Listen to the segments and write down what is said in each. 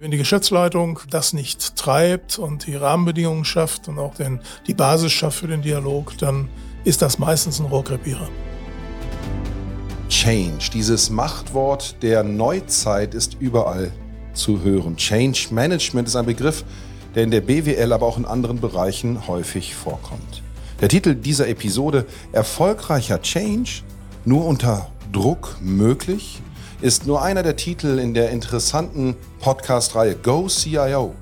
Wenn die Geschäftsleitung das nicht treibt und die Rahmenbedingungen schafft und auch den, die Basis schafft für den Dialog, dann ist das meistens ein Rohrkrepierer. Change, dieses Machtwort der Neuzeit ist überall zu hören. Change Management ist ein Begriff, der in der BWL, aber auch in anderen Bereichen häufig vorkommt. Der Titel dieser Episode Erfolgreicher Change, nur unter Druck möglich, ist nur einer der Titel in der interessanten Podcast-Reihe Go CIO,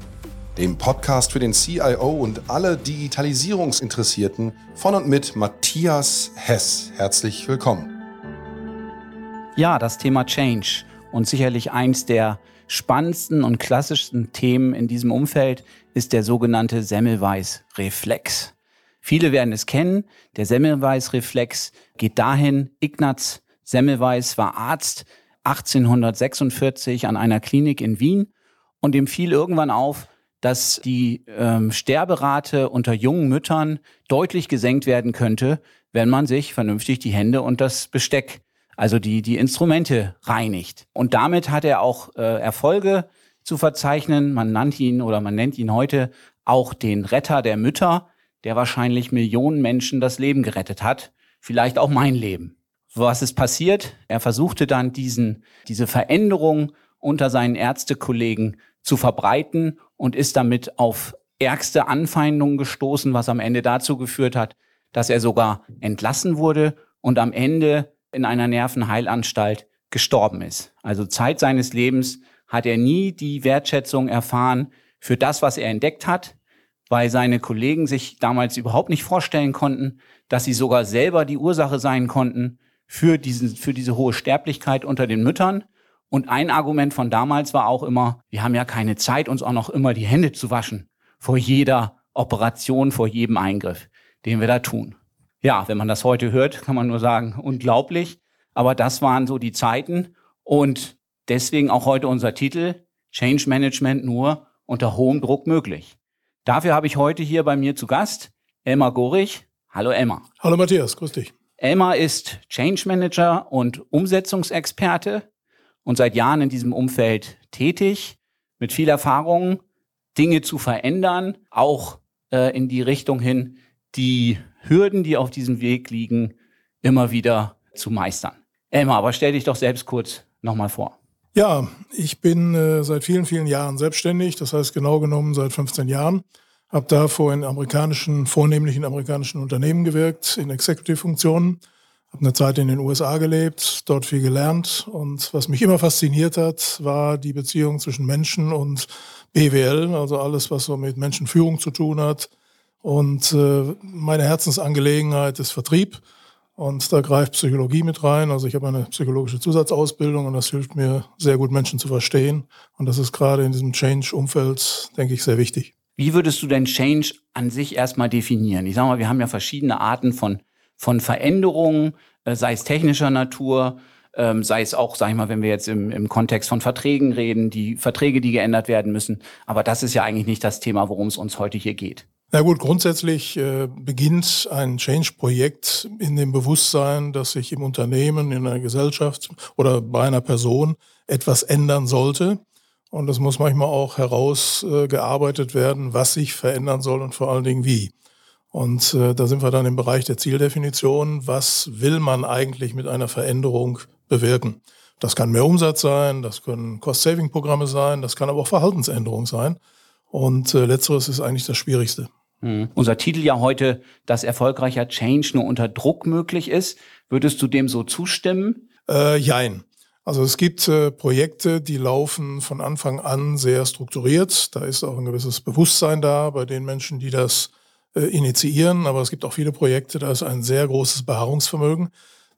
dem Podcast für den CIO und alle Digitalisierungsinteressierten von und mit Matthias Hess. Herzlich willkommen. Ja, das Thema Change und sicherlich eins der spannendsten und klassischsten Themen in diesem Umfeld ist der sogenannte Semmelweis-Reflex. Viele werden es kennen. Der Semmelweis-Reflex geht dahin, Ignaz Semmelweis war Arzt 1846 an einer Klinik in Wien und ihm fiel irgendwann auf, dass die ähm, Sterberate unter jungen Müttern deutlich gesenkt werden könnte, wenn man sich vernünftig die Hände und das Besteck also die, die Instrumente reinigt. Und damit hat er auch äh, Erfolge zu verzeichnen. Man nannte ihn oder man nennt ihn heute auch den Retter der Mütter, der wahrscheinlich Millionen Menschen das Leben gerettet hat. Vielleicht auch mein Leben. Was ist passiert? Er versuchte dann diesen, diese Veränderung unter seinen Ärztekollegen zu verbreiten und ist damit auf ärgste Anfeindungen gestoßen, was am Ende dazu geführt hat, dass er sogar entlassen wurde und am Ende in einer Nervenheilanstalt gestorben ist. Also Zeit seines Lebens hat er nie die Wertschätzung erfahren für das, was er entdeckt hat, weil seine Kollegen sich damals überhaupt nicht vorstellen konnten, dass sie sogar selber die Ursache sein konnten für, diesen, für diese hohe Sterblichkeit unter den Müttern. Und ein Argument von damals war auch immer, wir haben ja keine Zeit, uns auch noch immer die Hände zu waschen vor jeder Operation, vor jedem Eingriff, den wir da tun ja, wenn man das heute hört, kann man nur sagen, unglaublich. Aber das waren so die Zeiten und deswegen auch heute unser Titel Change Management nur unter hohem Druck möglich. Dafür habe ich heute hier bei mir zu Gast Elmar Gorich. Hallo Elmar. Hallo Matthias, grüß dich. Elmar ist Change Manager und Umsetzungsexperte und seit Jahren in diesem Umfeld tätig, mit viel Erfahrung, Dinge zu verändern, auch äh, in die Richtung hin, die Hürden, die auf diesem Weg liegen, immer wieder zu meistern. Elmar, aber stell dich doch selbst kurz nochmal vor. Ja, ich bin äh, seit vielen, vielen Jahren selbstständig, das heißt genau genommen seit 15 Jahren. Habe davor in amerikanischen, vornehmlich in amerikanischen Unternehmen gewirkt, in Executive-Funktionen. Habe eine Zeit in den USA gelebt, dort viel gelernt. Und was mich immer fasziniert hat, war die Beziehung zwischen Menschen und BWL, also alles, was so mit Menschenführung zu tun hat, und äh, meine Herzensangelegenheit ist Vertrieb. Und da greift Psychologie mit rein. Also ich habe eine psychologische Zusatzausbildung und das hilft mir sehr gut, Menschen zu verstehen. Und das ist gerade in diesem Change-Umfeld, denke ich, sehr wichtig. Wie würdest du denn Change an sich erstmal definieren? Ich sage mal, wir haben ja verschiedene Arten von, von Veränderungen, äh, sei es technischer Natur, ähm, sei es auch, sag ich mal, wenn wir jetzt im, im Kontext von Verträgen reden, die Verträge, die geändert werden müssen. Aber das ist ja eigentlich nicht das Thema, worum es uns heute hier geht. Na gut, grundsätzlich äh, beginnt ein Change-Projekt in dem Bewusstsein, dass sich im Unternehmen, in einer Gesellschaft oder bei einer Person etwas ändern sollte. Und es muss manchmal auch herausgearbeitet werden, was sich verändern soll und vor allen Dingen wie. Und äh, da sind wir dann im Bereich der Zieldefinition. Was will man eigentlich mit einer Veränderung bewirken? Das kann mehr Umsatz sein, das können Cost-Saving-Programme sein, das kann aber auch Verhaltensänderung sein. Und äh, letzteres ist eigentlich das Schwierigste. Mhm. Unser Titel ja heute, dass erfolgreicher Change nur unter Druck möglich ist. Würdest du dem so zustimmen? Äh, jein. Also es gibt äh, Projekte, die laufen von Anfang an sehr strukturiert. Da ist auch ein gewisses Bewusstsein da bei den Menschen, die das äh, initiieren. Aber es gibt auch viele Projekte, da ist ein sehr großes Beharrungsvermögen.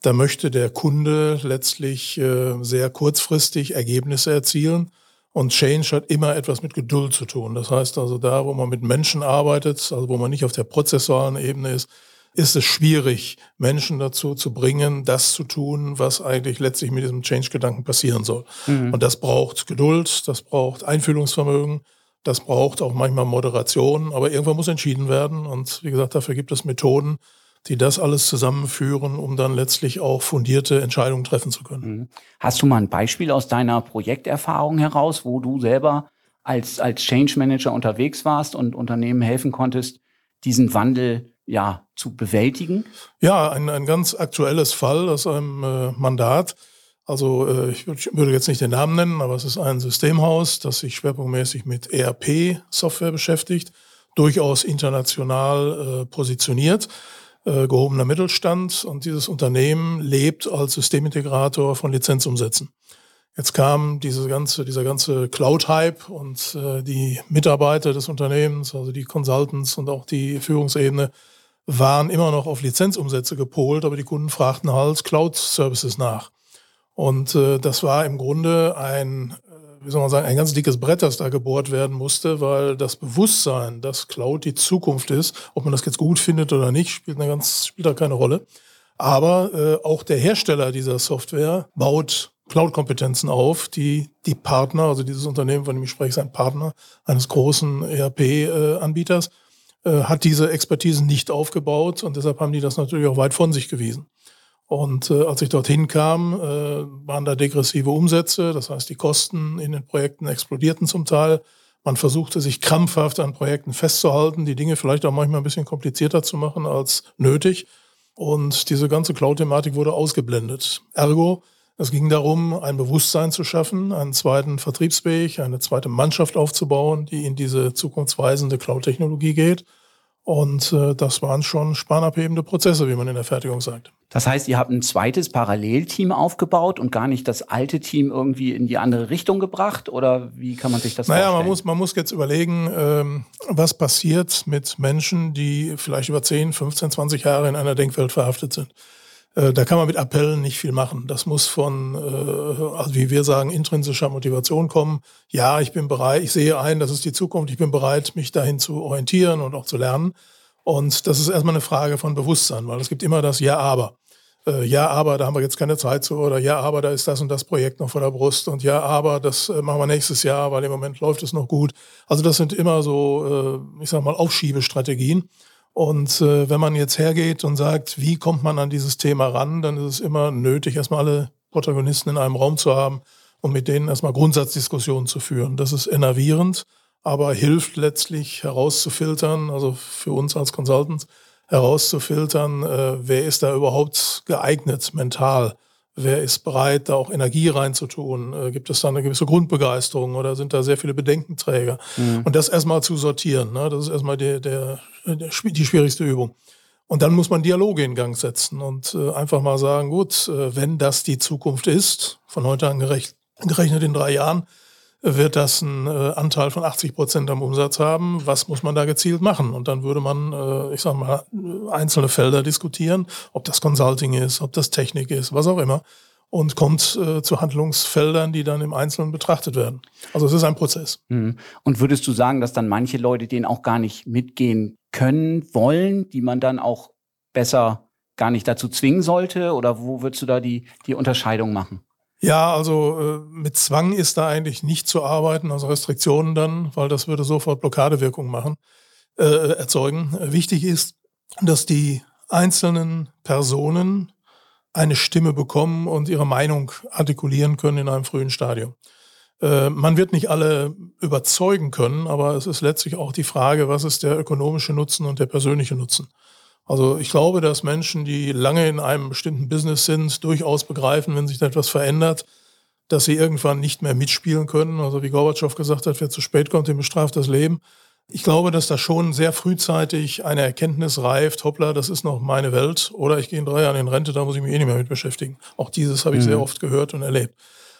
Da möchte der Kunde letztlich äh, sehr kurzfristig Ergebnisse erzielen. Und Change hat immer etwas mit Geduld zu tun. Das heißt also, da, wo man mit Menschen arbeitet, also wo man nicht auf der prozessualen Ebene ist, ist es schwierig, Menschen dazu zu bringen, das zu tun, was eigentlich letztlich mit diesem Change-Gedanken passieren soll. Mhm. Und das braucht Geduld, das braucht Einfühlungsvermögen, das braucht auch manchmal Moderation, aber irgendwann muss entschieden werden. Und wie gesagt, dafür gibt es Methoden, die das alles zusammenführen, um dann letztlich auch fundierte Entscheidungen treffen zu können. Mhm. Hast du mal ein Beispiel aus deiner Projekterfahrung heraus, wo du selber als, als Change Manager unterwegs warst und Unternehmen helfen konntest, diesen Wandel ja zu bewältigen? Ja, ein, ein ganz aktuelles Fall aus einem äh, Mandat. Also äh, ich würde jetzt nicht den Namen nennen, aber es ist ein Systemhaus, das sich schwerpunktmäßig mit ERP-Software beschäftigt, durchaus international äh, positioniert, äh, gehobener Mittelstand und dieses Unternehmen lebt als Systemintegrator von Lizenzumsätzen. Jetzt kam diese ganze, dieser ganze Cloud-Hype und äh, die Mitarbeiter des Unternehmens, also die Consultants und auch die Führungsebene, waren immer noch auf Lizenzumsätze gepolt, aber die Kunden fragten halt Cloud-Services nach. Und äh, das war im Grunde ein, äh, wie soll man sagen, ein ganz dickes Brett, das da gebohrt werden musste, weil das Bewusstsein, dass Cloud die Zukunft ist, ob man das jetzt gut findet oder nicht, spielt, eine ganz, spielt da keine Rolle. Aber äh, auch der Hersteller dieser Software baut Cloud-Kompetenzen auf, die die Partner, also dieses Unternehmen, von dem ich spreche, ist ein Partner eines großen ERP-Anbieters, äh, hat diese Expertise nicht aufgebaut und deshalb haben die das natürlich auch weit von sich gewiesen. Und äh, als ich dorthin kam, äh, waren da degressive Umsätze, das heißt, die Kosten in den Projekten explodierten zum Teil. Man versuchte sich krampfhaft an Projekten festzuhalten, die Dinge vielleicht auch manchmal ein bisschen komplizierter zu machen als nötig. Und diese ganze Cloud-Thematik wurde ausgeblendet. Ergo, es ging darum, ein Bewusstsein zu schaffen, einen zweiten Vertriebsweg, eine zweite Mannschaft aufzubauen, die in diese zukunftsweisende Cloud-Technologie geht. Und äh, das waren schon spanabhebende Prozesse, wie man in der Fertigung sagt. Das heißt, ihr habt ein zweites Parallelteam aufgebaut und gar nicht das alte Team irgendwie in die andere Richtung gebracht? Oder wie kann man sich das naja, vorstellen? Naja, man muss, man muss jetzt überlegen, ähm, was passiert mit Menschen, die vielleicht über 10, 15, 20 Jahre in einer Denkwelt verhaftet sind. Äh, da kann man mit Appellen nicht viel machen. Das muss von, äh, also wie wir sagen, intrinsischer Motivation kommen. Ja, ich bin bereit, ich sehe ein, das ist die Zukunft, ich bin bereit, mich dahin zu orientieren und auch zu lernen. Und das ist erstmal eine Frage von Bewusstsein, weil es gibt immer das Ja, aber. Äh, ja, aber da haben wir jetzt keine Zeit zu oder ja, aber da ist das und das Projekt noch vor der Brust und ja, aber das machen wir nächstes Jahr, weil im Moment läuft es noch gut. Also das sind immer so, ich sag mal, Aufschiebestrategien. Und äh, wenn man jetzt hergeht und sagt, wie kommt man an dieses Thema ran, dann ist es immer nötig, erstmal alle Protagonisten in einem Raum zu haben und mit denen erstmal Grundsatzdiskussionen zu führen. Das ist enervierend, aber hilft letztlich herauszufiltern, also für uns als Consultants herauszufiltern, äh, wer ist da überhaupt geeignet mental Wer ist bereit, da auch Energie reinzutun? Äh, gibt es da eine gewisse Grundbegeisterung oder sind da sehr viele Bedenkenträger? Mhm. Und das erstmal zu sortieren, ne? das ist erstmal der, der, der, die schwierigste Übung. Und dann muss man Dialoge in Gang setzen und äh, einfach mal sagen, gut, äh, wenn das die Zukunft ist, von heute an gerechnet in drei Jahren, wird das einen äh, Anteil von 80 Prozent am Umsatz haben. Was muss man da gezielt machen? Und dann würde man, äh, ich sage mal, einzelne Felder diskutieren, ob das Consulting ist, ob das Technik ist, was auch immer. Und kommt äh, zu Handlungsfeldern, die dann im Einzelnen betrachtet werden. Also es ist ein Prozess. Mhm. Und würdest du sagen, dass dann manche Leute den auch gar nicht mitgehen können, wollen, die man dann auch besser gar nicht dazu zwingen sollte? Oder wo würdest du da die, die Unterscheidung machen? Ja, also äh, mit Zwang ist da eigentlich nicht zu arbeiten, also Restriktionen dann, weil das würde sofort Blockadewirkung machen, äh, erzeugen. Wichtig ist, dass die einzelnen Personen eine Stimme bekommen und ihre Meinung artikulieren können in einem frühen Stadium. Äh, man wird nicht alle überzeugen können, aber es ist letztlich auch die Frage, was ist der ökonomische Nutzen und der persönliche Nutzen. Also ich glaube, dass Menschen, die lange in einem bestimmten Business sind, durchaus begreifen, wenn sich da etwas verändert, dass sie irgendwann nicht mehr mitspielen können. Also wie Gorbatschow gesagt hat, wer zu spät kommt, dem bestraft das Leben. Ich glaube, dass da schon sehr frühzeitig eine Erkenntnis reift, hoppla, das ist noch meine Welt, oder ich gehe in drei Jahren in Rente, da muss ich mich eh nicht mehr mit beschäftigen. Auch dieses habe ich mhm. sehr oft gehört und erlebt.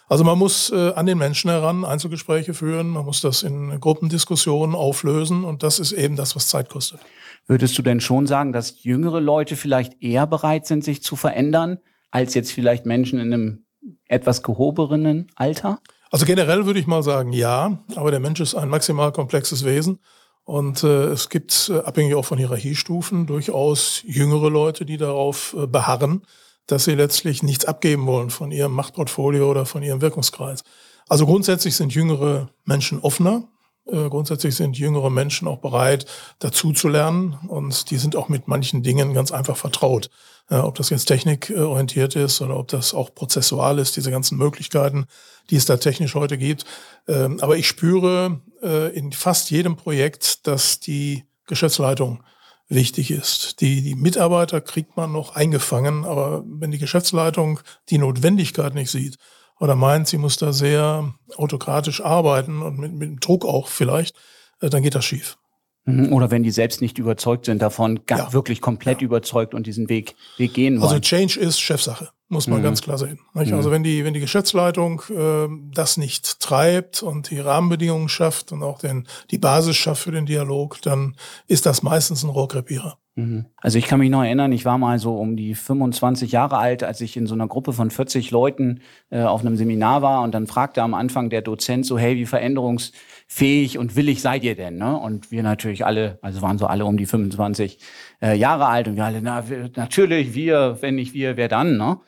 Also man muss äh, an den Menschen heran Einzelgespräche führen, man muss das in Gruppendiskussionen auflösen und das ist eben das, was Zeit kostet. Würdest du denn schon sagen, dass jüngere Leute vielleicht eher bereit sind, sich zu verändern, als jetzt vielleicht Menschen in einem etwas gehobenen Alter? Also generell würde ich mal sagen, ja, aber der Mensch ist ein maximal komplexes Wesen. Und äh, es gibt, äh, abhängig auch von Hierarchiestufen, durchaus jüngere Leute, die darauf äh, beharren, dass sie letztlich nichts abgeben wollen von ihrem Machtportfolio oder von ihrem Wirkungskreis. Also grundsätzlich sind jüngere Menschen offener, grundsätzlich sind jüngere Menschen auch bereit, dazu zu lernen und die sind auch mit manchen Dingen ganz einfach vertraut. ob das jetzt technikorientiert ist oder ob das auch prozessual ist, diese ganzen Möglichkeiten, die es da technisch heute gibt. Ähm, aber ich spüre äh, in fast jedem Projekt, dass die Geschäftsleitung wichtig ist. Die, die Mitarbeiter kriegt man noch eingefangen, aber wenn die Geschäftsleitung die Notwendigkeit nicht sieht oder meint, sie muss da sehr autokratisch arbeiten und mit, mit Druck auch vielleicht, äh, dann geht das schief. Mhm, oder wenn die selbst nicht überzeugt sind davon, ja. wirklich komplett ja. überzeugt und diesen Weg, Weg gehen also wollen. Also Change ist Chefsache, muss man mhm. ganz klar sehen. Mhm. Also wenn die, wenn die Geschäftsleitung äh, das nicht treibt und die Rahmenbedingungen schafft und auch den, die Basis schafft für den Dialog, dann ist das meistens ein Rohrkrepierer. Mhm. Also ich kann mich noch erinnern, ich war mal so um die 25 Jahre alt, als ich in so einer Gruppe von 40 Leuten äh, auf einem Seminar war und dann fragte am Anfang der Dozent so, hey, wie veränderungsfähig und willig seid ihr denn? Ne? Und wir natürlich alle, also waren so alle um die 25 äh, Jahre alt und wir alle, na, wir, natürlich, wir, wenn nicht wir, wer dann? Ne?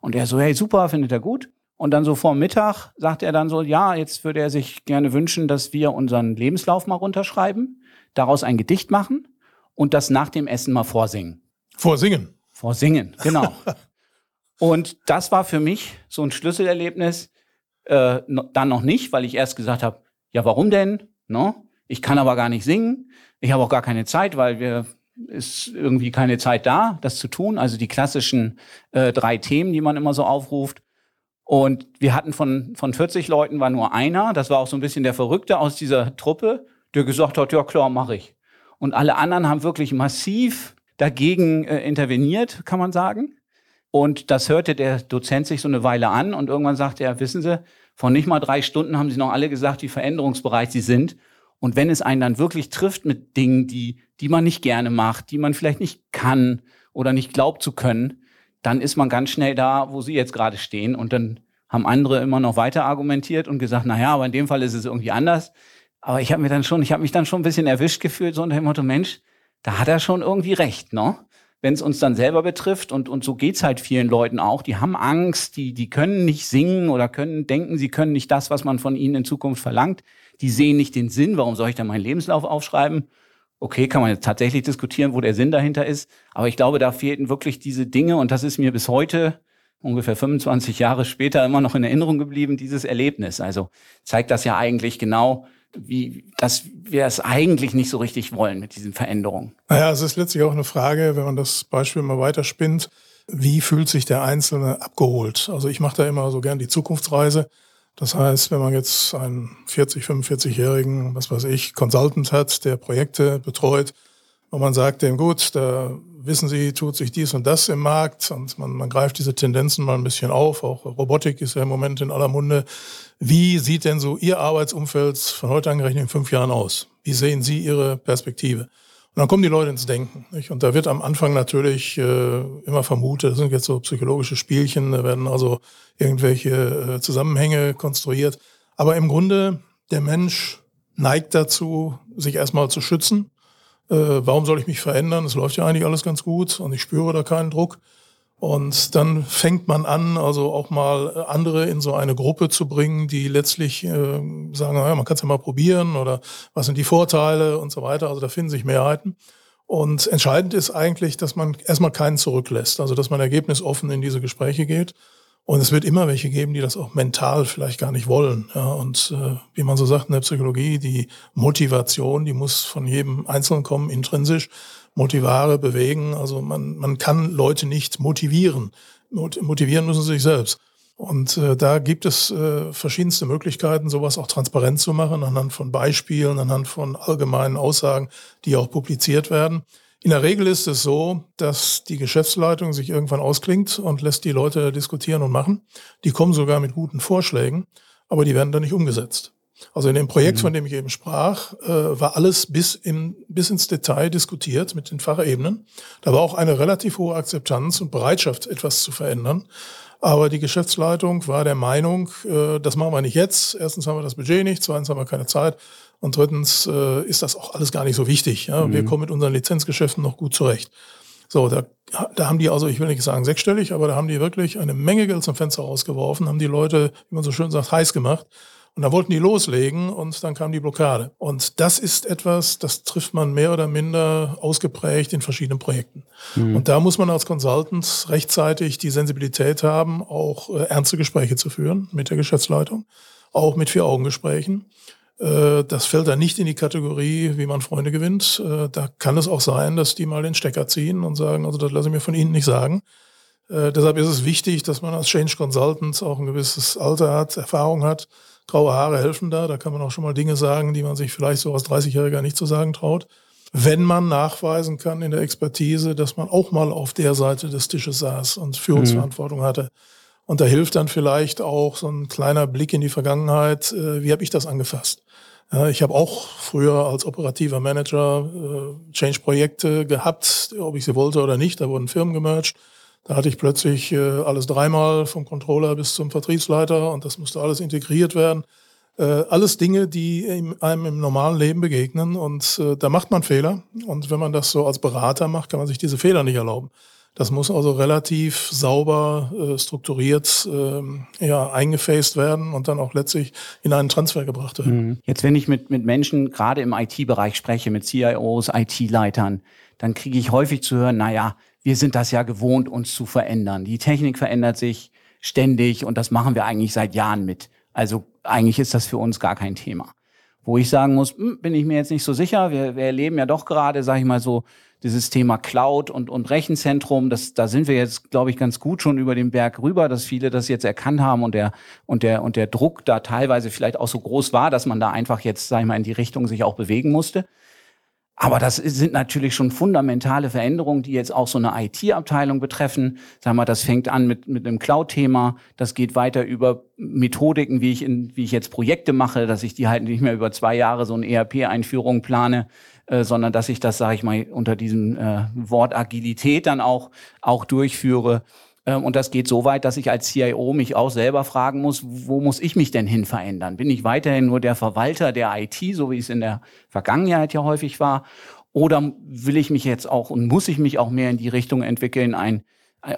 Und er so, hey, super, findet er gut. Und dann so vor Mittag sagt er dann so, ja, jetzt würde er sich gerne wünschen, dass wir unseren Lebenslauf mal runterschreiben, daraus ein Gedicht machen und das nach dem Essen mal vorsingen. Vorsingen? Vorsingen, genau. und das war für mich so ein Schlüsselerlebnis. Äh, dann noch nicht, weil ich erst gesagt habe, ja, warum denn? No? Ich kann aber gar nicht singen. Ich habe auch gar keine Zeit, weil wir ist irgendwie keine Zeit da, das zu tun. Also die klassischen äh, drei Themen, die man immer so aufruft. Und wir hatten von, von 40 Leuten war nur einer, das war auch so ein bisschen der Verrückte aus dieser Truppe, der gesagt hat, ja klar, mache ich. Und alle anderen haben wirklich massiv dagegen äh, interveniert, kann man sagen. Und das hörte der Dozent sich so eine Weile an und irgendwann sagte er, wissen Sie, vor nicht mal drei Stunden haben Sie noch alle gesagt, wie veränderungsbereit Sie sind. Und wenn es einen dann wirklich trifft mit Dingen, die, die man nicht gerne macht, die man vielleicht nicht kann oder nicht glaubt zu können, dann ist man ganz schnell da, wo Sie jetzt gerade stehen. Und dann haben andere immer noch weiter argumentiert und gesagt, na ja, aber in dem Fall ist es irgendwie anders. Aber ich habe mir dann schon, ich habe mich dann schon ein bisschen erwischt gefühlt, so unter dem Motto, Mensch, da hat er schon irgendwie recht, ne? Wenn es uns dann selber betrifft und, und so geht's halt vielen Leuten auch, die haben Angst, die, die können nicht singen oder können denken, sie können nicht das, was man von ihnen in Zukunft verlangt. Die sehen nicht den Sinn, warum soll ich da meinen Lebenslauf aufschreiben? Okay, kann man jetzt tatsächlich diskutieren, wo der Sinn dahinter ist. Aber ich glaube, da fehlten wirklich diese Dinge und das ist mir bis heute ungefähr 25 Jahre später immer noch in Erinnerung geblieben, dieses Erlebnis. Also zeigt das ja eigentlich genau, wie, dass wir es eigentlich nicht so richtig wollen mit diesen Veränderungen. Naja, es ist letztlich auch eine Frage, wenn man das Beispiel mal weiterspinnt, wie fühlt sich der Einzelne abgeholt? Also ich mache da immer so gern die Zukunftsreise. Das heißt, wenn man jetzt einen 40, 45-jährigen, was weiß ich, Consultant hat, der Projekte betreut, und man sagt dem, gut, da wissen Sie, tut sich dies und das im Markt und man, man greift diese Tendenzen mal ein bisschen auf. Auch Robotik ist ja im Moment in aller Munde. Wie sieht denn so Ihr Arbeitsumfeld von heute angerechnet in fünf Jahren aus? Wie sehen Sie Ihre Perspektive? Und dann kommen die Leute ins Denken. Nicht? Und da wird am Anfang natürlich äh, immer vermutet, das sind jetzt so psychologische Spielchen, da werden also irgendwelche äh, Zusammenhänge konstruiert. Aber im Grunde, der Mensch neigt dazu, sich erstmal zu schützen äh, warum soll ich mich verändern? Es läuft ja eigentlich alles ganz gut und ich spüre da keinen Druck. Und dann fängt man an, also auch mal andere in so eine Gruppe zu bringen, die letztlich äh, sagen, naja, man kann es ja mal probieren oder was sind die Vorteile und so weiter. Also da finden sich Mehrheiten. Und entscheidend ist eigentlich, dass man erstmal keinen zurücklässt, also dass man ergebnisoffen in diese Gespräche geht und es wird immer welche geben, die das auch mental vielleicht gar nicht wollen. Ja, und äh, wie man so sagt in der Psychologie, die Motivation, die muss von jedem Einzelnen kommen, intrinsisch. Motivare bewegen. Also man, man kann Leute nicht motivieren. Motivieren müssen sie sich selbst. Und äh, da gibt es äh, verschiedenste Möglichkeiten, sowas auch transparent zu machen, anhand von Beispielen, anhand von allgemeinen Aussagen, die auch publiziert werden. In der Regel ist es so, dass die Geschäftsleitung sich irgendwann ausklingt und lässt die Leute diskutieren und machen. Die kommen sogar mit guten Vorschlägen, aber die werden dann nicht umgesetzt. Also in dem Projekt, mhm. von dem ich eben sprach, äh, war alles bis, in, bis ins Detail diskutiert mit den Fachebenen. Da war auch eine relativ hohe Akzeptanz und Bereitschaft, etwas zu verändern. Aber die Geschäftsleitung war der Meinung, äh, das machen wir nicht jetzt. Erstens haben wir das Budget nicht, zweitens haben wir keine Zeit und drittens äh, ist das auch alles gar nicht so wichtig. Ja? Mhm. Wir kommen mit unseren Lizenzgeschäften noch gut zurecht. So, da, da haben die also, ich will nicht sagen sechsstellig, aber da haben die wirklich eine Menge Geld zum Fenster rausgeworfen, haben die Leute, wie man so schön sagt, heiß gemacht. Und da wollten die loslegen und dann kam die Blockade. Und das ist etwas, das trifft man mehr oder minder ausgeprägt in verschiedenen Projekten. Mhm. Und da muss man als Consultant rechtzeitig die Sensibilität haben, auch äh, ernste Gespräche zu führen mit der Geschäftsleitung, auch mit Vier-Augen-Gesprächen. Äh, das fällt dann nicht in die Kategorie, wie man Freunde gewinnt. Äh, da kann es auch sein, dass die mal den Stecker ziehen und sagen, also das lasse ich mir von Ihnen nicht sagen. Äh, deshalb ist es wichtig, dass man als Change Consultant auch ein gewisses Alter hat, Erfahrung hat. Graue Haare helfen da. Da kann man auch schon mal Dinge sagen, die man sich vielleicht so als 30-Jähriger nicht zu sagen traut. Wenn man nachweisen kann in der Expertise, dass man auch mal auf der Seite des Tisches saß und Führungsverantwortung mhm. hatte. Und da hilft dann vielleicht auch so ein kleiner Blick in die Vergangenheit. Äh, wie habe ich das angefasst? Ich habe auch früher als operativer Manager äh, Change-Projekte gehabt, ob ich sie wollte oder nicht. Da wurden Firmen gemerged. Da hatte ich plötzlich äh, alles dreimal vom Controller bis zum Vertriebsleiter und das musste alles integriert werden. Äh, alles Dinge, die einem im normalen Leben begegnen und äh, da macht man Fehler. Und wenn man das so als Berater macht, kann man sich diese Fehler nicht erlauben. Das muss also relativ sauber strukturiert äh, ja, eingefaced werden und dann auch letztlich in einen Transfer gebracht werden. Mhm. Jetzt, wenn ich mit, mit Menschen gerade im IT-Bereich spreche, mit CIOs, IT-Leitern, dann kriege ich häufig zu hören, naja, wir sind das ja gewohnt, uns zu verändern. Die Technik verändert sich ständig und das machen wir eigentlich seit Jahren mit. Also eigentlich ist das für uns gar kein Thema. Wo ich sagen muss, hm, bin ich mir jetzt nicht so sicher. Wir, wir erleben ja doch gerade, sage ich mal so, dieses Thema Cloud und, und Rechenzentrum. Das, da sind wir jetzt, glaube ich, ganz gut schon über den Berg rüber, dass viele das jetzt erkannt haben und der, und der, und der Druck da teilweise vielleicht auch so groß war, dass man da einfach jetzt, sage ich mal, in die Richtung sich auch bewegen musste. Aber das sind natürlich schon fundamentale Veränderungen, die jetzt auch so eine IT-Abteilung betreffen. Sagen wir, das fängt an mit, mit einem Cloud-Thema. Das geht weiter über Methodiken, wie ich, in, wie ich jetzt Projekte mache, dass ich die halt nicht mehr über zwei Jahre so eine ERP-Einführung plane, äh, sondern dass ich das, sage ich mal, unter diesem äh, Wort Agilität dann auch, auch durchführe. Ähm, und das geht so weit, dass ich als CIO mich auch selber fragen muss, wo muss ich mich denn hin verändern? Bin ich weiterhin nur der Verwalter der IT, so wie es in der Vergangenheit ja häufig war? Oder will ich mich jetzt auch und muss ich mich auch mehr in die Richtung entwickeln, ein,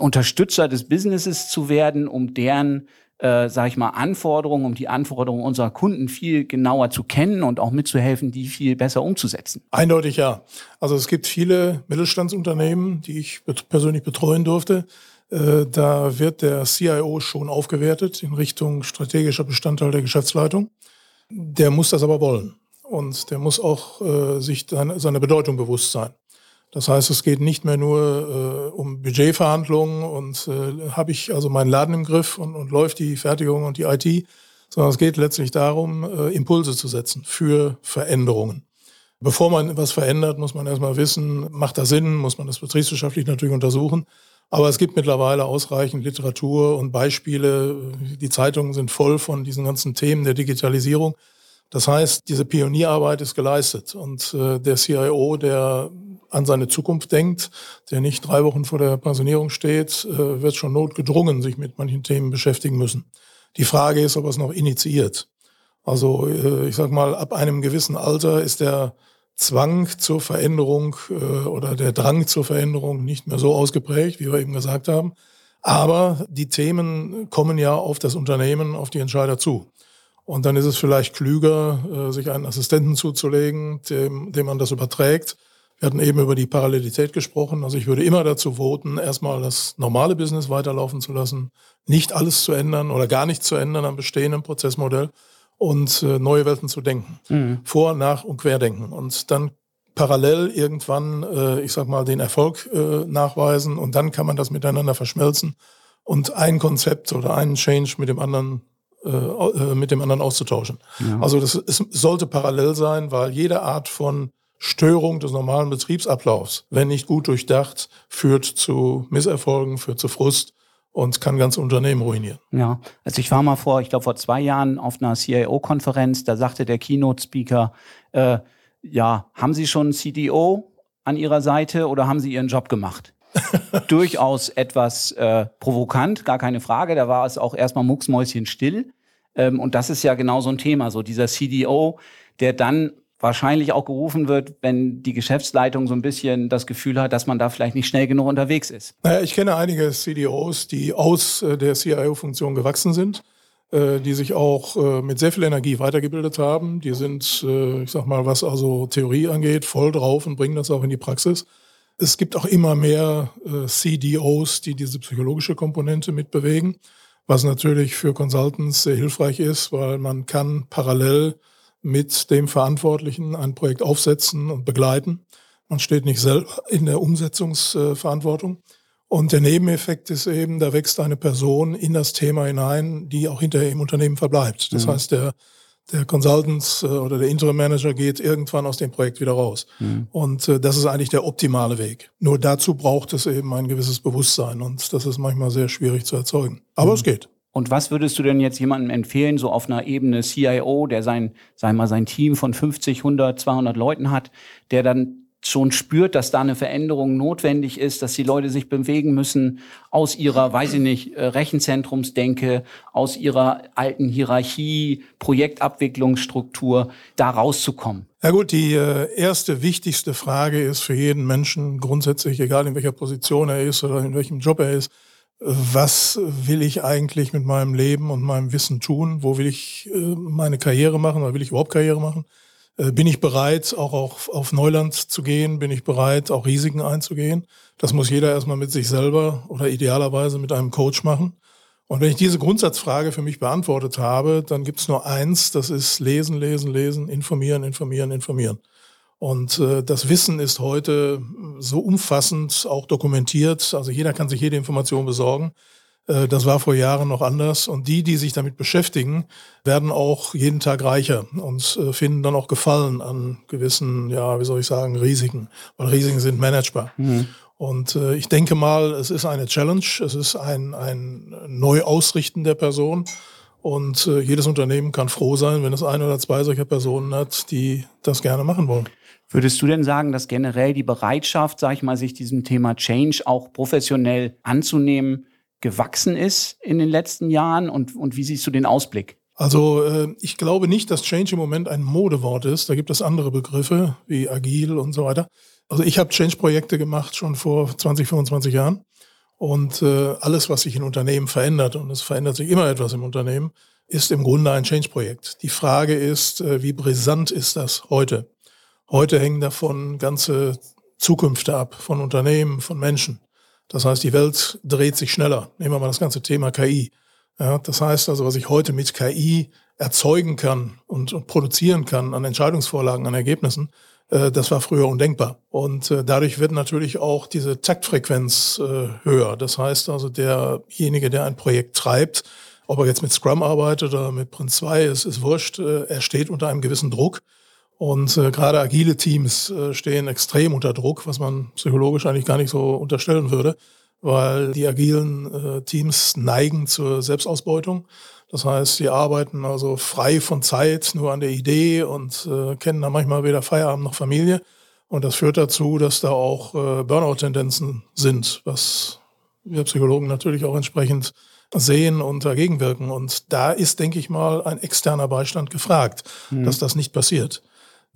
Unterstützer des Businesses zu werden, um deren äh, sage ich mal, Anforderungen, um die Anforderungen unserer Kunden viel genauer zu kennen und auch mitzuhelfen, die viel besser umzusetzen? Eindeutig ja. Also es gibt viele Mittelstandsunternehmen, die ich persönlich betreuen durfte, da wird der CIO schon aufgewertet in Richtung strategischer Bestandteil der Geschäftsleitung. Der muss das aber wollen und der muss auch äh, sich seiner Bedeutung bewusst sein. Das heißt, es geht nicht mehr nur äh, um Budgetverhandlungen und äh, habe ich also meinen Laden im Griff und, und läuft die Fertigung und die IT, sondern es geht letztlich darum, äh, Impulse zu setzen für Veränderungen. Bevor man etwas verändert, muss man erstmal wissen, macht das Sinn, muss man das betriebswirtschaftlich natürlich untersuchen. Aber es gibt mittlerweile ausreichend Literatur und Beispiele. Die Zeitungen sind voll von diesen ganzen Themen der Digitalisierung. Das heißt, diese Pionierarbeit ist geleistet und äh, der CIO, der an seine Zukunft denkt, der nicht drei Wochen vor der Pensionierung steht, äh, wird schon notgedrungen sich mit manchen Themen beschäftigen müssen. Die Frage ist, ob er es noch initiiert. Also äh, ich sag mal, ab einem gewissen Alter ist der Zwang zur Veränderung äh, oder der Drang zur Veränderung nicht mehr so ausgeprägt, wie wir eben gesagt haben. Aber die Themen kommen ja auf das Unternehmen, auf die Entscheider zu. Und dann ist es vielleicht klüger, äh, sich einen Assistenten zuzulegen, dem, dem man das überträgt. Wir hatten eben über die Parallelität gesprochen. Also ich würde immer dazu voten, erstmal das normale Business weiterlaufen zu lassen, nicht alles zu ändern oder gar nichts zu ändern am bestehenden Prozessmodell und äh, neue Welten zu denken. Mhm. Vor, nach und querdenken. Und dann parallel irgendwann, äh, ich sag mal, den Erfolg äh, nachweisen und dann kann man das miteinander verschmelzen und ein Konzept oder einen Change mit dem anderen äh, äh mit dem anderen auszutauschen. Ja. Also das es sollte parallel sein, weil jede Art von Störung des normalen Betriebsablaufs, wenn nicht gut durchdacht, führt zu Misserfolgen, führt zu Frust und kann ganze Unternehmen ruinieren. Ja, also ich war mal vor, ich glaube vor zwei Jahren auf einer CIO-Konferenz, da sagte der Keynote-Speaker, äh, ja, haben Sie schon CDO an Ihrer Seite oder haben Sie Ihren Job gemacht? Durchaus etwas äh, provokant, gar keine Frage. Da war es auch erstmal mucksmäuschen still. Ähm, und das ist ja genau so ein Thema, so dieser CDO, der dann wahrscheinlich auch gerufen wird, wenn die Geschäftsleitung so ein bisschen das Gefühl hat, dass man da vielleicht nicht schnell genug unterwegs ist. Naja, ich kenne einige CDOs, die aus äh, der CIO-Funktion gewachsen sind, äh, die sich auch äh, mit sehr viel Energie weitergebildet haben. Die sind, ich sag mal, was also Theorie angeht, voll drauf und bringen das auch in die Praxis. Es gibt auch immer mehr CDOs, die diese psychologische Komponente mitbewegen, was natürlich für Consultants sehr hilfreich ist, weil man kann parallel mit dem Verantwortlichen ein Projekt aufsetzen und begleiten. Man steht nicht selber in der Umsetzungsverantwortung. Und der Nebeneffekt ist eben, da wächst eine Person in das Thema hinein, die auch hinterher im Unternehmen verbleibt. Das mhm. heißt, der, der Consultant äh, oder der Interim Manager geht irgendwann aus dem Projekt wieder raus. Mhm. Und äh, das ist eigentlich der optimale Weg. Nur dazu braucht es eben ein gewisses Bewusstsein und das ist manchmal sehr schwierig zu erzeugen. Aber mhm. es geht. Und was würdest du denn jetzt jemandem empfehlen, so auf einer Ebene CIO, der sein, sagen mal, sein Team von 50, 100, 200 Leuten hat, der dann schon spürt, dass da eine Veränderung notwendig ist, dass die Leute sich bewegen müssen aus ihrer, weiß ich nicht, äh, Rechenzentrumsdenke, aus ihrer alten Hierarchie, Projektabwicklungsstruktur, da rauszukommen? Ja gut, die äh, erste wichtigste Frage ist für jeden Menschen grundsätzlich, egal in welcher Position er ist oder in welchem Job er ist, was will ich eigentlich mit meinem Leben und meinem Wissen tun? Wo will ich äh, meine Karriere machen oder will ich überhaupt Karriere machen? Äh, bin ich bereit, auch auf, Neuland zu gehen? Bin ich bereit, auch Risiken einzugehen? Das muss jeder erstmal mit sich selber oder idealerweise mit einem Coach machen. Und wenn ich diese Grundsatzfrage für mich beantwortet habe, dann gibt es nur eins, das ist lesen, lesen, lesen, informieren, informieren, informieren. Und äh, das Wissen ist heute so umfassend auch dokumentiert. Also jeder kann sich jede Information besorgen. Äh, das war vor Jahren noch anders. Und die, die sich damit beschäftigen, werden auch jeden Tag reicher und äh, finden dann auch Gefallen an gewissen, ja, wie soll ich sagen, Risiken. Weil Risiken sind managebar. Mhm. Und äh, ich denke mal, es ist eine Challenge, es ist ein, ein Neuausrichten der Person. Und äh, jedes Unternehmen kann froh sein, wenn es ein oder zwei solcher Personen hat, die das gerne machen wollen. Würdest du denn sagen, dass generell die Bereitschaft, sag ich mal, sich diesem Thema Change auch professionell anzunehmen, gewachsen ist in den letzten Jahren und, und wie siehst du den Ausblick? Also äh, ich glaube nicht, dass Change im Moment ein Modewort ist. Da gibt es andere Begriffe wie agil und so weiter. Also ich habe Change-Projekte gemacht schon vor 20, 25 Jahren. Und äh, alles, was sich in Unternehmen verändert, und es verändert sich immer etwas im Unternehmen, ist im Grunde ein Change-Projekt. Die Frage ist, äh, wie brisant ist das heute? Heute hängen davon ganze Zukünfte ab, von Unternehmen, von Menschen. Das heißt, die Welt dreht sich schneller. Nehmen wir mal das ganze Thema KI. Ja, das heißt also, was ich heute mit KI erzeugen kann und, und produzieren kann an Entscheidungsvorlagen, an Ergebnissen, äh, das war früher undenkbar. Und äh, dadurch wird natürlich auch diese Taktfrequenz äh, höher. Das heißt also, derjenige, der ein Projekt treibt, ob er jetzt mit Scrum arbeitet oder mit Prince 2, es ist wurscht, äh, er steht unter einem gewissen Druck. Und äh, gerade agile Teams äh, stehen extrem unter Druck, was man psychologisch eigentlich gar nicht so unterstellen würde, weil die agilen äh, Teams neigen zur Selbstausbeutung. Das heißt, sie arbeiten also frei von Zeit, nur an der Idee und äh, kennen dann manchmal weder Feierabend noch Familie. Und das führt dazu, dass da auch äh, Burnout-Tendenzen sind, was wir Psychologen natürlich auch entsprechend sehen und dagegen wirken. Und da ist, denke ich mal, ein externer Beistand gefragt, mhm. dass das nicht passiert.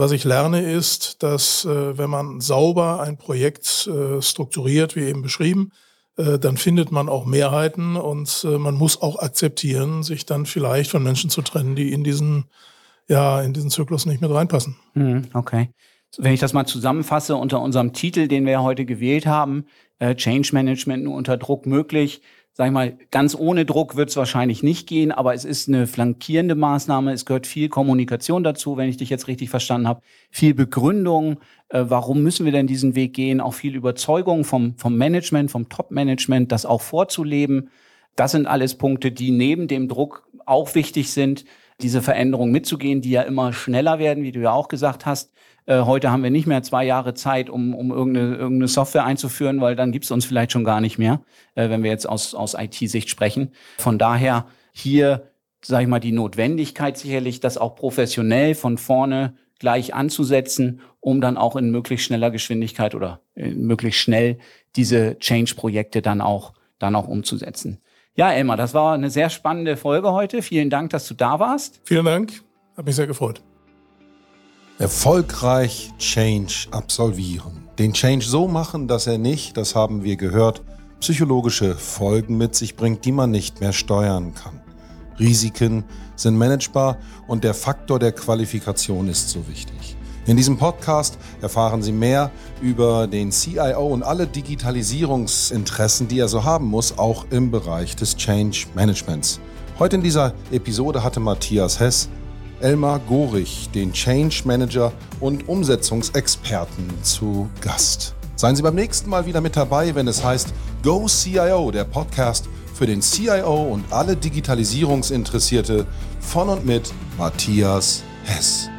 Was ich lerne ist, dass äh, wenn man sauber ein Projekt äh, strukturiert, wie eben beschrieben, äh, dann findet man auch Mehrheiten und äh, man muss auch akzeptieren, sich dann vielleicht von Menschen zu trennen, die in diesen, ja, in diesen Zyklus nicht mit reinpassen. Mhm, okay. Wenn ich das mal zusammenfasse unter unserem Titel, den wir heute gewählt haben, äh, Change Management nur unter Druck möglich, sag ich mal, ganz ohne Druck wird es wahrscheinlich nicht gehen, aber es ist eine flankierende Maßnahme. Es gehört viel Kommunikation dazu, wenn ich dich jetzt richtig verstanden habe. Viel Begründung, äh, warum müssen wir denn diesen Weg gehen? Auch viel Überzeugung vom, vom Management, vom Top-Management, das auch vorzuleben. Das sind alles Punkte, die neben dem Druck auch wichtig sind, diese Veränderungen mitzugehen, die ja immer schneller werden, wie du ja auch gesagt hast. Äh, heute haben wir nicht mehr zwei Jahre Zeit, um, um irgendeine, irgendeine Software einzuführen, weil dann gibt es uns vielleicht schon gar nicht mehr, äh, wenn wir jetzt aus, aus IT-Sicht sprechen. Von daher hier, sage ich mal, die Notwendigkeit sicherlich, das auch professionell von vorne gleich anzusetzen, um dann auch in möglichst schneller Geschwindigkeit oder möglichst schnell diese Change-Projekte dann auch, dann auch umzusetzen. Ja, Elmar, das war eine sehr spannende Folge heute. Vielen Dank, dass du da warst. Vielen Dank. Hat mich sehr gefreut erfolgreich Change absolvieren. Den Change so machen, dass er nicht, das haben wir gehört, psychologische Folgen mit sich bringt, die man nicht mehr steuern kann. Risiken sind managebar und der Faktor der Qualifikation ist so wichtig. In diesem Podcast erfahren Sie mehr über den CIO und alle Digitalisierungsinteressen, die er so haben muss, auch im Bereich des Change Managements. Heute in dieser Episode hatte Matthias Hess Elmar Gorich, den Change Manager und Umsetzungsexperten, zu Gast. Seien Sie beim nächsten Mal wieder mit dabei, wenn es heißt Go CIO, der Podcast für den CIO und alle Digitalisierungsinteressierte von und mit Matthias Hess.